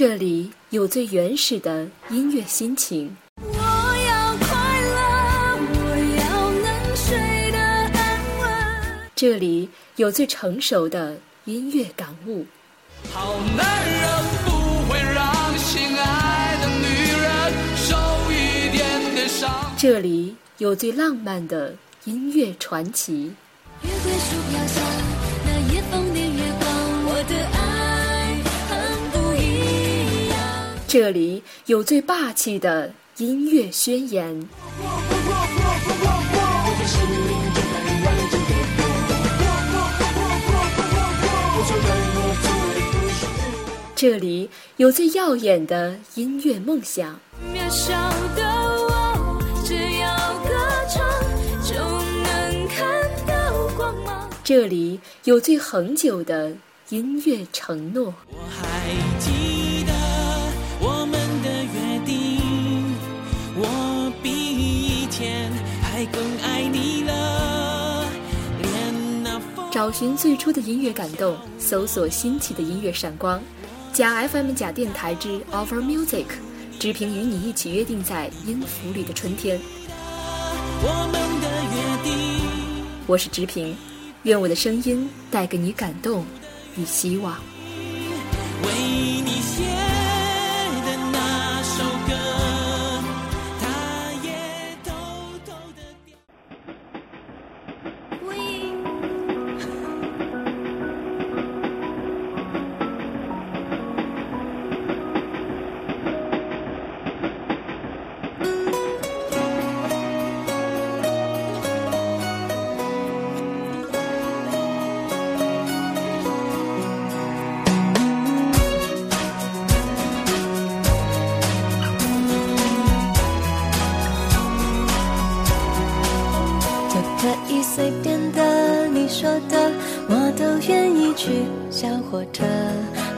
这里有最原始的音乐心情。我要快乐，我要能睡得安稳。这里有最成熟的音乐感悟。好男人不会让心爱的女人受一点点伤。这里有最浪漫的音乐传奇。月桂树飘香，这里有最霸气的音乐宣言。这里有最耀眼的音乐梦想。渺小的我，只要歌唱就能看到光芒。这里有最恒久的音乐承诺。我还记找寻最初的音乐感动，搜索新奇的音乐闪光。假 FM 假电台之 Offer Music，直平与你一起约定在音符里的春天。我们的约定。我是直平，愿我的声音带给你感动与希望。为你写随便的，你说的我都愿意去。小火车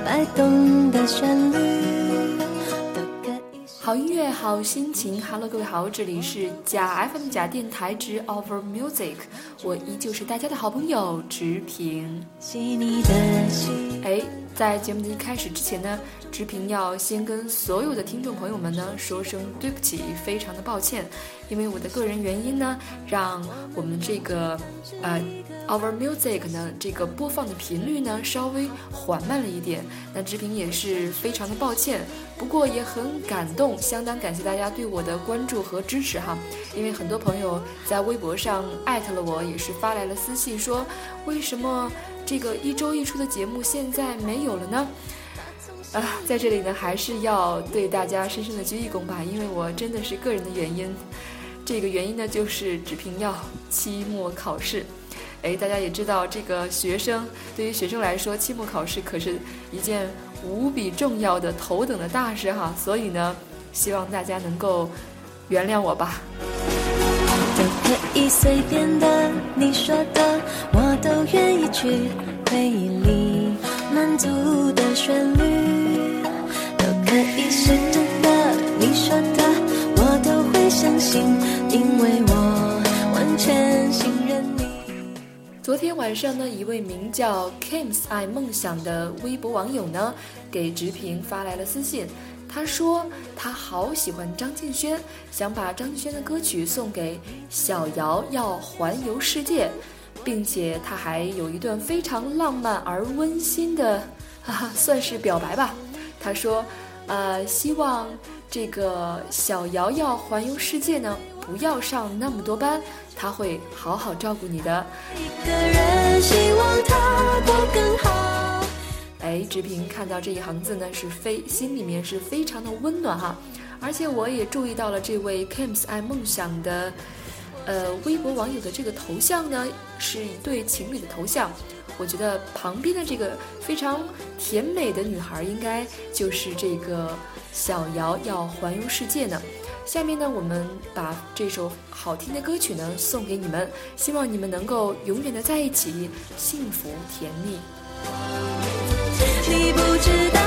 摆动的旋律。好音乐，好心情。Hello，各位好，这里是假 FM 假电台之 Offer Music，我依旧是大家的好朋友直平。哎，在节目的一开始之前呢，直平要先跟所有的听众朋友们呢说声对不起，非常的抱歉，因为我的个人原因呢，让我们这个呃 Our Music 呢这个播放的频率呢稍微缓慢了一点，那直平也是非常的抱歉，不过也很感动，相当感谢大家对我的关注和支持哈，因为很多朋友在微博上艾特了我，也是发来了私信说为什么。这个一周一出的节目现在没有了呢，啊，在这里呢还是要对大家深深的鞠一躬吧，因为我真的是个人的原因，这个原因呢就是只凭要期末考试，哎，大家也知道这个学生对于学生来说，期末考试可是一件无比重要的头等的大事哈，所以呢，希望大家能够原谅我吧。都可以随便的，你说的我都愿意去。回忆里足的旋律，都可以是真的，你说的我都会相信，因为我完全信任你。昨天晚上呢，一位名叫 Kims 爱梦想的微博网友呢，给直平发来了私信。他说他好喜欢张敬轩，想把张敬轩的歌曲送给小姚，要环游世界，并且他还有一段非常浪漫而温馨的，哈哈，算是表白吧。他说，呃，希望这个小瑶瑶环游世界呢，不要上那么多班，他会好好照顾你的。一个人希望他过更好。哎，直平看到这一行字呢，是非心里面是非常的温暖哈，而且我也注意到了这位 Kims 爱梦想的，呃，微博网友的这个头像呢，是一对情侣的头像。我觉得旁边的这个非常甜美的女孩，应该就是这个小瑶要环游世界呢。下面呢，我们把这首好听的歌曲呢送给你们，希望你们能够永远的在一起，幸福甜蜜。你不知道，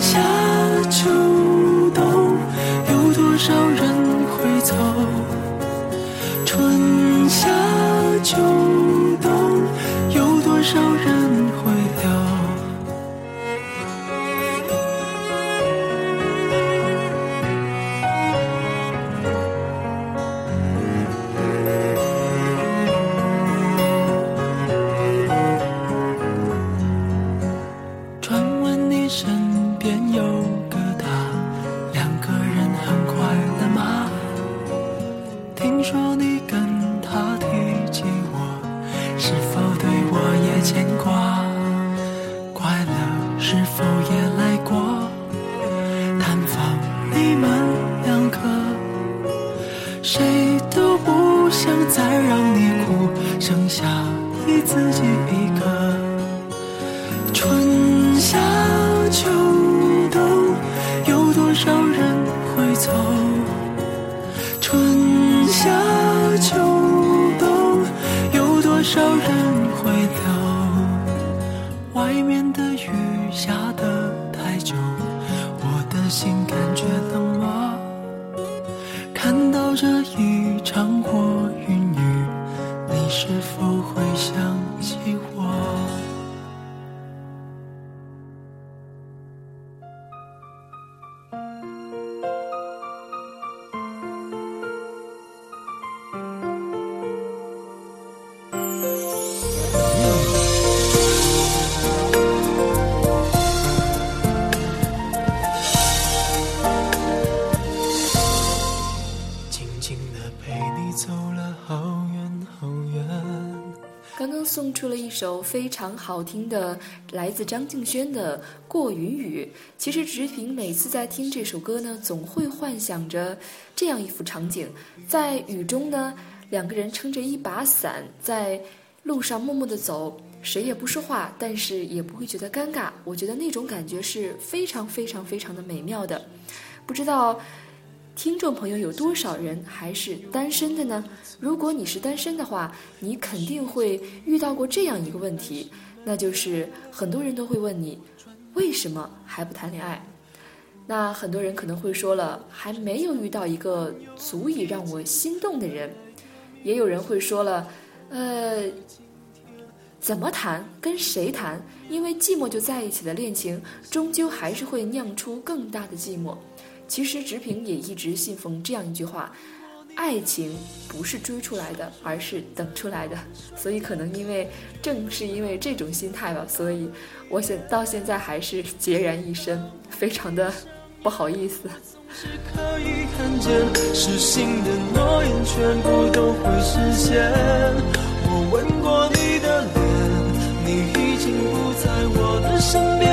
夏秋冬，有多少人会走？春夏秋冬，有多少人给自己一个。是否会想起我？首非常好听的，来自张敬轩的《过云雨》。其实直平每次在听这首歌呢，总会幻想着这样一幅场景：在雨中呢，两个人撑着一把伞，在路上默默地走，谁也不说话，但是也不会觉得尴尬。我觉得那种感觉是非常非常非常的美妙的。不知道听众朋友有多少人还是单身的呢？如果你是单身的话，你肯定会遇到过这样一个问题，那就是很多人都会问你，为什么还不谈恋爱？那很多人可能会说了，还没有遇到一个足以让我心动的人。也有人会说了，呃，怎么谈？跟谁谈？因为寂寞就在一起的恋情，终究还是会酿出更大的寂寞。其实直平也一直信奉这样一句话：爱情不是追出来的，而是等出来的。所以可能因为正是因为这种心态吧，所以我现到现在还是孑然一身，非常的不好意思。是可以看见，的诺言全部都会实现。我吻过你的脸，你已经不在我的身边，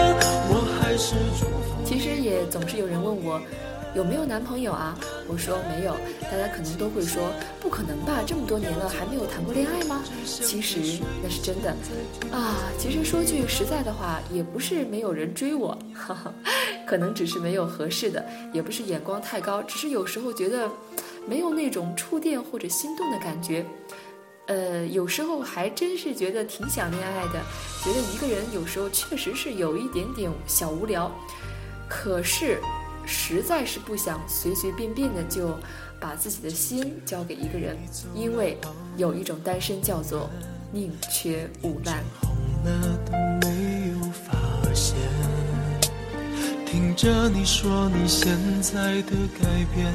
我还是祝福。其实也总是有人问我有没有男朋友啊？我说没有，大家可能都会说不可能吧，这么多年了还没有谈过恋爱吗？其实那是真的啊。其实说句实在的话，也不是没有人追我，哈哈，可能只是没有合适的，也不是眼光太高，只是有时候觉得没有那种触电或者心动的感觉。呃，有时候还真是觉得挺想恋爱的，觉得一个人有时候确实是有一点点小无聊，可是实在是不想随随便便的就把自己的心交给一个人，因为有一种单身叫做宁缺毋滥。红了都没有发现。听着你说你现在的改变，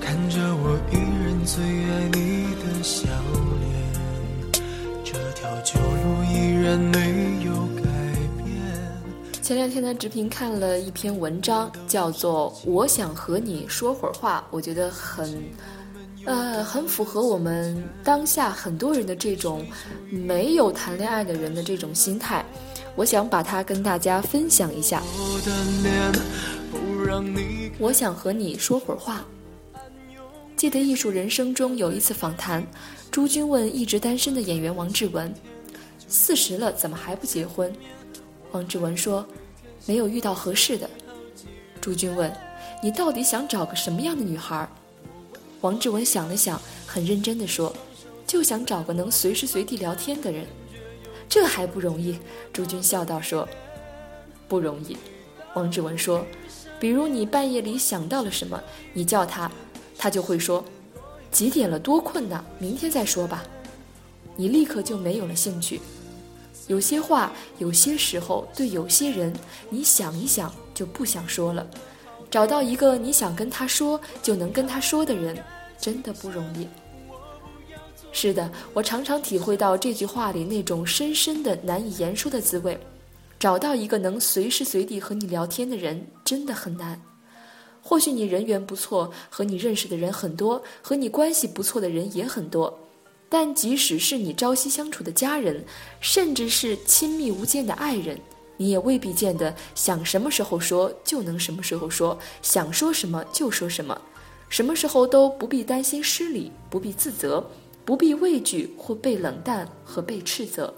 看着我依然最爱你的笑脸，这条旧路依然没有。前两天呢，直平看了一篇文章，叫做《我想和你说会儿话》，我觉得很，呃，很符合我们当下很多人的这种没有谈恋爱的人的这种心态。我想把它跟大家分享一下。我想和你说会儿话。记得《艺术人生》中有一次访谈，朱军问一直单身的演员王志文：“四十了，怎么还不结婚？”王志文说：“没有遇到合适的。”朱军问：“你到底想找个什么样的女孩？”王志文想了想，很认真地说：“就想找个能随时随地聊天的人。”这还不容易？朱军笑道说：“不容易。”王志文说：“比如你半夜里想到了什么，你叫他，他就会说：‘几点了？多困呐，明天再说吧。’你立刻就没有了兴趣。”有些话，有些时候，对有些人，你想一想就不想说了。找到一个你想跟他说就能跟他说的人，真的不容易。是的，我常常体会到这句话里那种深深的难以言说的滋味。找到一个能随时随地和你聊天的人，真的很难。或许你人缘不错，和你认识的人很多，和你关系不错的人也很多。但即使是你朝夕相处的家人，甚至是亲密无间的爱人，你也未必见得想什么时候说就能什么时候说，想说什么就说什么，什么时候都不必担心失礼，不必自责，不必畏惧或被冷淡和被斥责。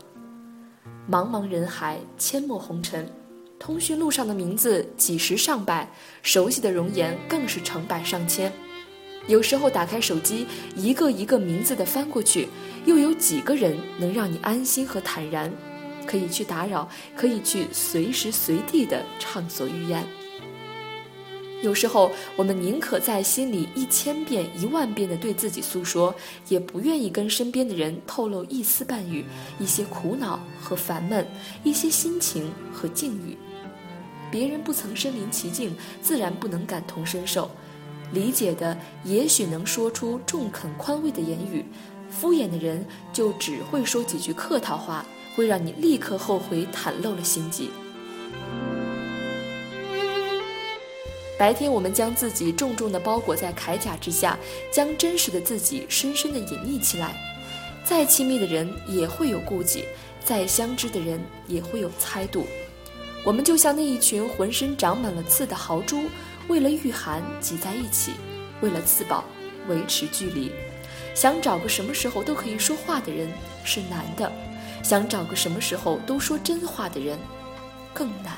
茫茫人海，阡陌红尘，通讯录上的名字几十上百，熟悉的容颜更是成百上千。有时候打开手机，一个一个名字的翻过去，又有几个人能让你安心和坦然，可以去打扰，可以去随时随地的畅所欲言。有时候我们宁可在心里一千遍一万遍的对自己诉说，也不愿意跟身边的人透露一丝半语，一些苦恼和烦闷，一些心情和境遇。别人不曾身临其境，自然不能感同身受。理解的也许能说出中肯宽慰的言语，敷衍的人就只会说几句客套话，会让你立刻后悔袒露了心迹。白天我们将自己重重的包裹在铠甲之下，将真实的自己深深的隐匿起来。再亲密的人也会有顾忌，再相知的人也会有猜度。我们就像那一群浑身长满了刺的豪猪。为了御寒挤在一起，为了自保维持距离，想找个什么时候都可以说话的人是难的，想找个什么时候都说真话的人更难。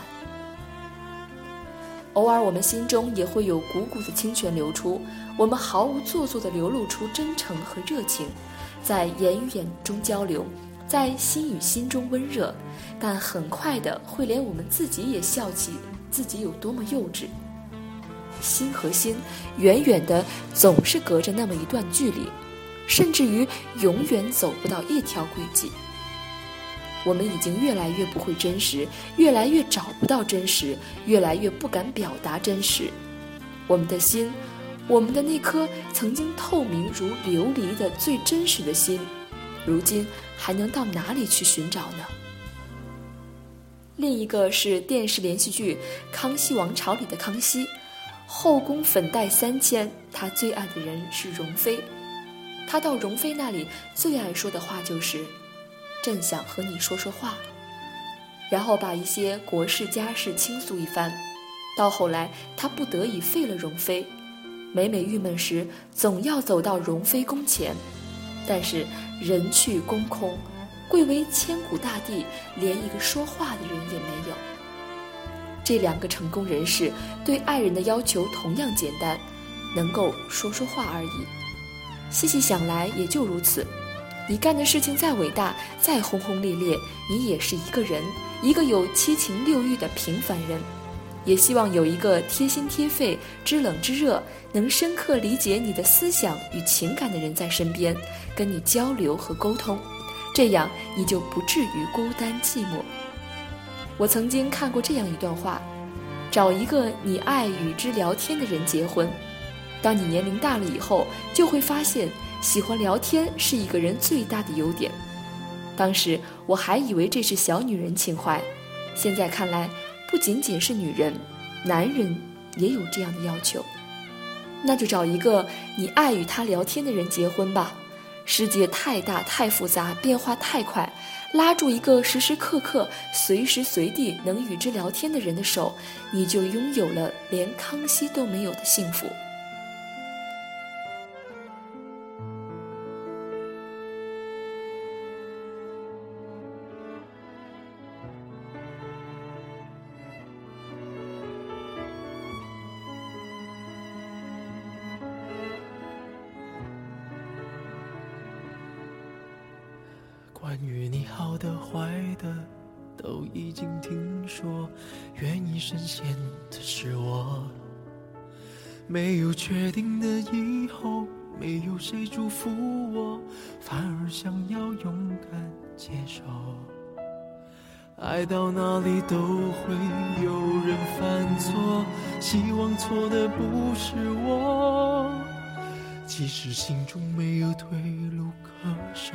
偶尔我们心中也会有汩汩的清泉流出，我们毫无做作的流露出真诚和热情，在言与眼中交流，在心与心中温热，但很快的会连我们自己也笑起自己有多么幼稚。心和心，远远的总是隔着那么一段距离，甚至于永远走不到一条轨迹。我们已经越来越不会真实，越来越找不到真实，越来越不敢表达真实。我们的心，我们的那颗曾经透明如琉璃的最真实的心，如今还能到哪里去寻找呢？另一个是电视连续剧《康熙王朝》里的康熙。后宫粉黛三千，他最爱的人是容妃。他到容妃那里最爱说的话就是：“朕想和你说说话。”然后把一些国事家事倾诉一番。到后来，他不得已废了容妃。每每郁闷时，总要走到容妃宫前。但是人去宫空，贵为千古大帝，连一个说话的人也没有。这两个成功人士对爱人的要求同样简单，能够说说话而已。细细想来，也就如此。你干的事情再伟大、再轰轰烈烈，你也是一个人，一个有七情六欲的平凡人。也希望有一个贴心贴肺、知冷知热、能深刻理解你的思想与情感的人在身边，跟你交流和沟通，这样你就不至于孤单寂寞。我曾经看过这样一段话：找一个你爱与之聊天的人结婚。当你年龄大了以后，就会发现喜欢聊天是一个人最大的优点。当时我还以为这是小女人情怀，现在看来不仅仅是女人，男人也有这样的要求。那就找一个你爱与他聊天的人结婚吧。世界太大太复杂，变化太快，拉住一个时时刻刻、随时随地能与之聊天的人的手，你就拥有了连康熙都没有的幸福。关于你好的坏的，都已经听说，愿意深陷的是我。没有确定的以后，没有谁祝福我，反而想要勇敢接受。爱到哪里都会有人犯错，希望错的不是我。即使心中没有退路可守。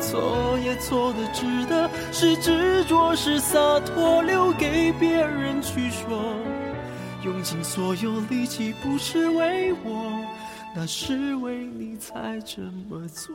错也错的值得，是执着是洒脱，留给别人去说。用尽所有力气，不是为我，那是为你才这么做。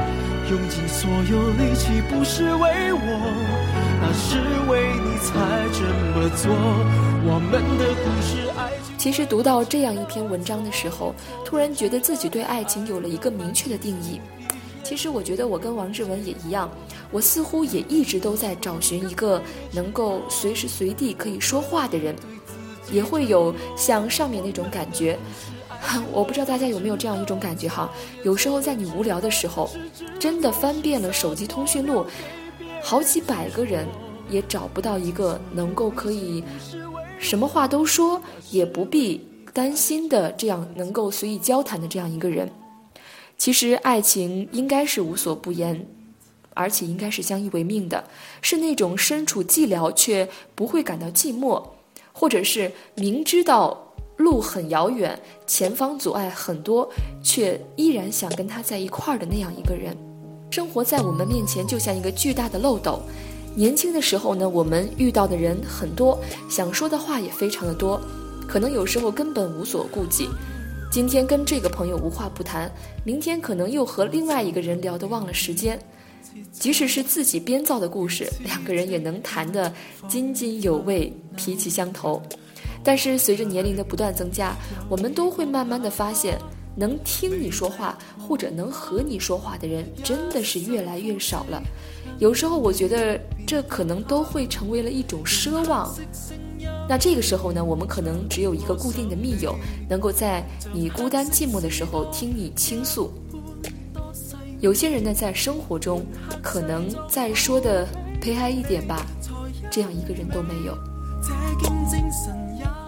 用尽所有力气，不是为我，那是为你才这么做。我们的故事爱。其实读到这样一篇文章的时候，突然觉得自己对爱情有了一个明确的定义。其实我觉得我跟王志文也一样，我似乎也一直都在找寻一个能够随时随地可以说话的人，也会有像上面那种感觉。我不知道大家有没有这样一种感觉哈，有时候在你无聊的时候，真的翻遍了手机通讯录，好几百个人也找不到一个能够可以什么话都说，也不必担心的这样能够随意交谈的这样一个人。其实爱情应该是无所不言，而且应该是相依为命的，是那种身处寂寥却不会感到寂寞，或者是明知道。路很遥远，前方阻碍很多，却依然想跟他在一块儿的那样一个人。生活在我们面前就像一个巨大的漏斗。年轻的时候呢，我们遇到的人很多，想说的话也非常的多，可能有时候根本无所顾忌。今天跟这个朋友无话不谈，明天可能又和另外一个人聊得忘了时间。即使是自己编造的故事，两个人也能谈得津津有味，脾气相投。但是随着年龄的不断增加，我们都会慢慢的发现，能听你说话或者能和你说话的人真的是越来越少了。有时候我觉得这可能都会成为了一种奢望。那这个时候呢，我们可能只有一个固定的密友，能够在你孤单寂寞的时候听你倾诉。有些人呢，在生活中可能再说的悲哀一点吧，这样一个人都没有。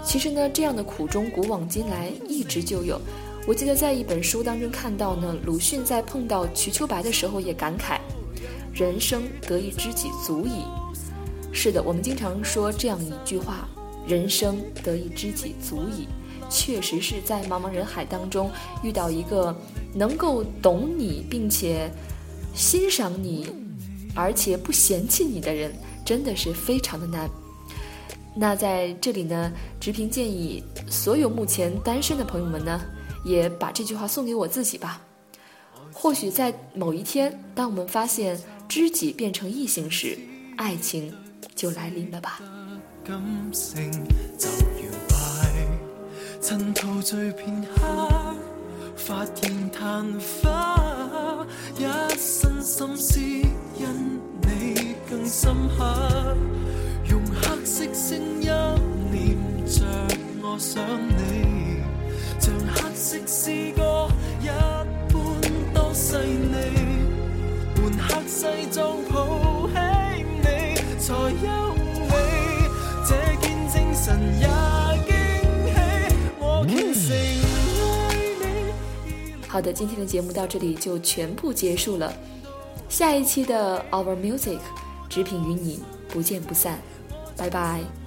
其实呢，这样的苦衷古往今来一直就有。我记得在一本书当中看到呢，鲁迅在碰到瞿秋白的时候也感慨：“人生得一知己足矣。”是的，我们经常说这样一句话：“人生得一知己足矣。”确实是在茫茫人海当中遇到一个能够懂你并且欣赏你，而且不嫌弃你的人，真的是非常的难。那在这里呢，直平建议所有目前单身的朋友们呢，也把这句话送给我自己吧。或许在某一天，当我们发现知己变成异性时，爱情就来临了吧。曾陶醉片刻，发现昙花，一身心思因你更深刻。用黑色声音念着我想你，像黑色诗歌一般多细腻，换黑西装抱起你，才优美。这件精神也惊喜，我虔诚爱你。好的，今天的节目到这里就全部结束了。下一期的 Our Music，直品与你不见不散，拜拜。